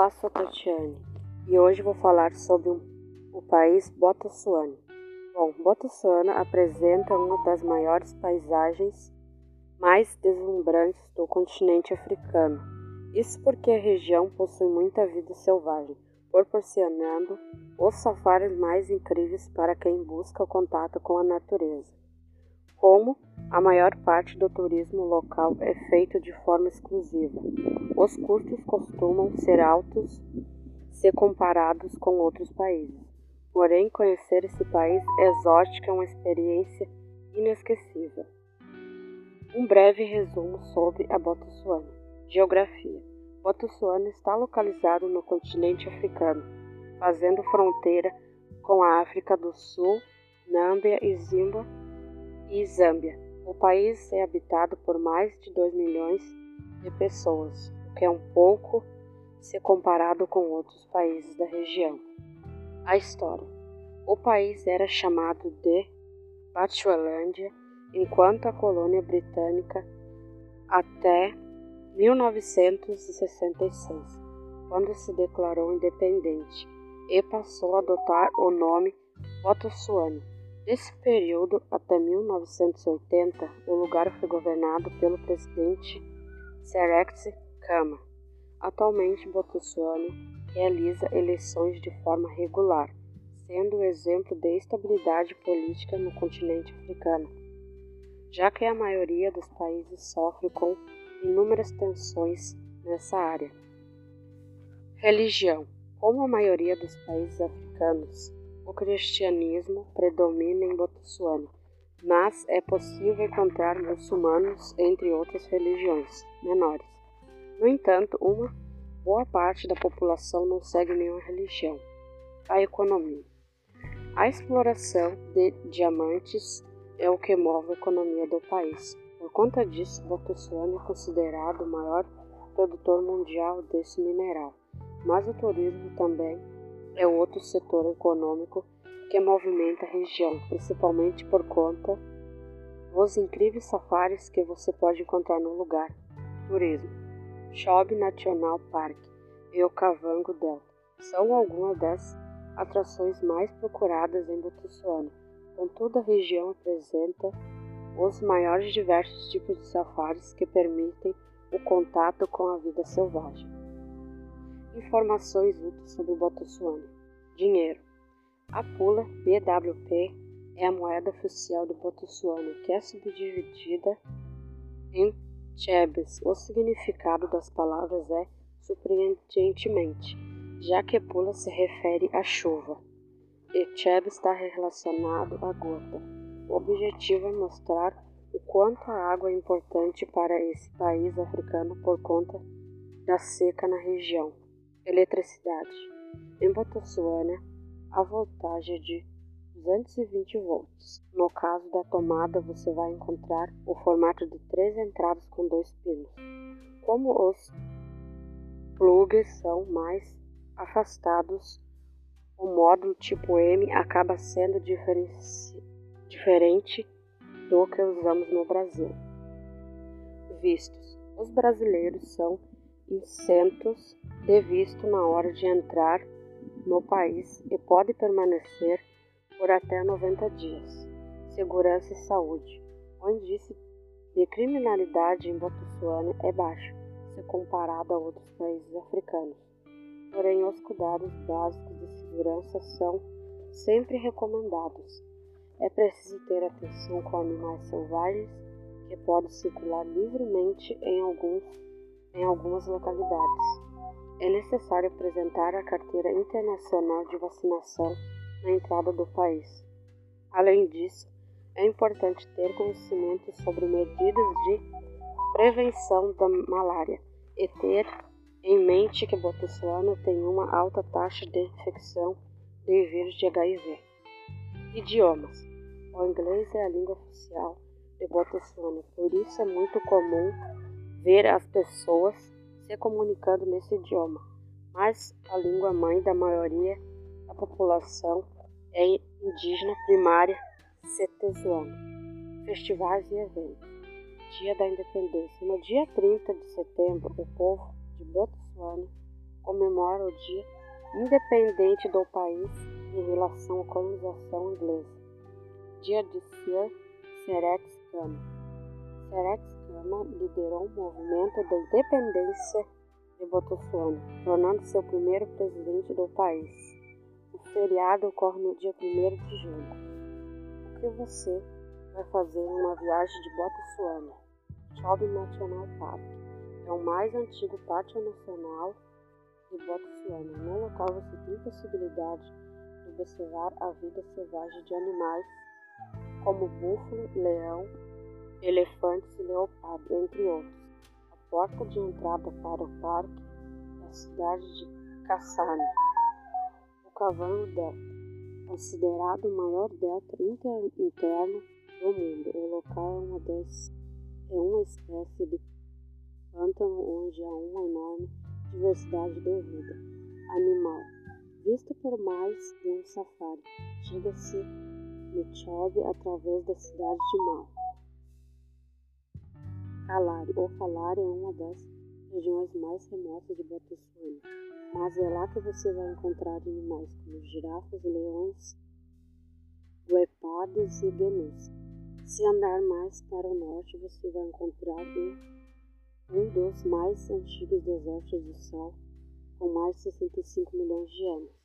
Olá, sou Tatiane e hoje vou falar sobre o país Botsuana. Bom, Botsuana apresenta uma das maiores paisagens mais deslumbrantes do continente africano. Isso porque a região possui muita vida selvagem, proporcionando os safaris mais incríveis para quem busca o contato com a natureza. Como a maior parte do turismo local é feito de forma exclusiva, os custos costumam ser altos se comparados com outros países. Porém, conhecer esse país exótico é uma experiência inesquecível. Um breve resumo sobre a Botsuana. Geografia. Botsuana está localizado no continente africano, fazendo fronteira com a África do Sul, Nâmbia e Zimba e Zâmbia. O país é habitado por mais de 2 milhões de pessoas, o que é um pouco se comparado com outros países da região. A história: o país era chamado de Batualândia enquanto a colônia britânica até 1966, quando se declarou independente e passou a adotar o nome Botsuana. Nesse período, até 1980, o lugar foi governado pelo presidente Seretse Khama. Atualmente, Botsuana realiza eleições de forma regular, sendo um exemplo de estabilidade política no continente africano já que a maioria dos países sofre com inúmeras tensões nessa área. Religião: Como a maioria dos países africanos, o cristianismo predomina em Botsuana, mas é possível encontrar muçulmanos entre outras religiões menores. No entanto, uma boa parte da população não segue nenhuma religião. A economia: A exploração de diamantes é o que move a economia do país. Por conta disso, Botsuana é considerado o maior produtor mundial desse mineral. Mas o turismo também é outro setor econômico que movimenta a região, principalmente por conta dos incríveis safaris que você pode encontrar no lugar. Turismo. Chobe National Park e o Cavango Delta são algumas das atrações mais procuradas em Botsuana. Contudo, a região apresenta os maiores diversos tipos de safaris que permitem o contato com a vida selvagem. Informações úteis sobre Botsuana. Dinheiro. A pula BWP é a moeda oficial do Botsuana, que é subdividida em chebes. O significado das palavras é surpreendentemente, já que pula se refere à chuva. Echeb está relacionado à gota. O objetivo é mostrar o quanto a água é importante para esse país africano por conta da seca na região. Eletricidade. Em Botsuana, a voltagem é de 220 volts. No caso da tomada, você vai encontrar o formato de três entradas com dois pinos. Como os plugs são mais afastados o módulo tipo M acaba sendo diferente do que usamos no Brasil. Vistos: Os brasileiros são isentos de visto na hora de entrar no país e podem permanecer por até 90 dias. Segurança e saúde. O índice de criminalidade em Botsuana é baixo, se comparado a outros países africanos. Porém, os cuidados básicos de segurança são sempre recomendados. É preciso ter atenção com animais selvagens que podem circular livremente em, alguns, em algumas localidades. É necessário apresentar a carteira internacional de vacinação na entrada do país. Além disso, é importante ter conhecimento sobre medidas de prevenção da malária e ter em mente que Botsuana tem uma alta taxa de infecção de vírus de HIV. Idiomas: O inglês é a língua oficial de Botsuana, por isso é muito comum ver as pessoas se comunicando nesse idioma, mas a língua mãe da maioria da população é indígena primária setesuana. Festivais e eventos. Dia da Independência. No dia 30 de setembro, o povo de Botsuana comemora o dia independente do país em relação à colonização inglesa. Dia de Sir Seretz Kama. Seretz Kama liderou o movimento da independência de Botsuana, tornando-se o primeiro presidente do país. O feriado ocorre no dia 1 de julho. O que você vai fazer em uma viagem de Botsuana? Chobe National Park é o mais antigo pátio nacional de Botsuana. No local você tem possibilidade de observar a vida selvagem de animais como búfalo, leão, elefantes e leopardo, entre outros. A porta de entrada para o parque é a cidade de Kassani. O Cavalo Delta, considerado o maior delta interno do mundo. O local é uma, das, é uma espécie de pântano onde há uma enorme diversidade de vida animal, visto por mais de um safari. Chega-se no Chobe através da cidade de Mal. Calari ou Calari é uma das regiões mais remotas de Botsuana, mas é lá que você vai encontrar animais como girafas, leões, guepardos e genus. Se andar mais para o norte, você vai encontrar um dos mais antigos desertos do Sol, com mais de 65 milhões de anos.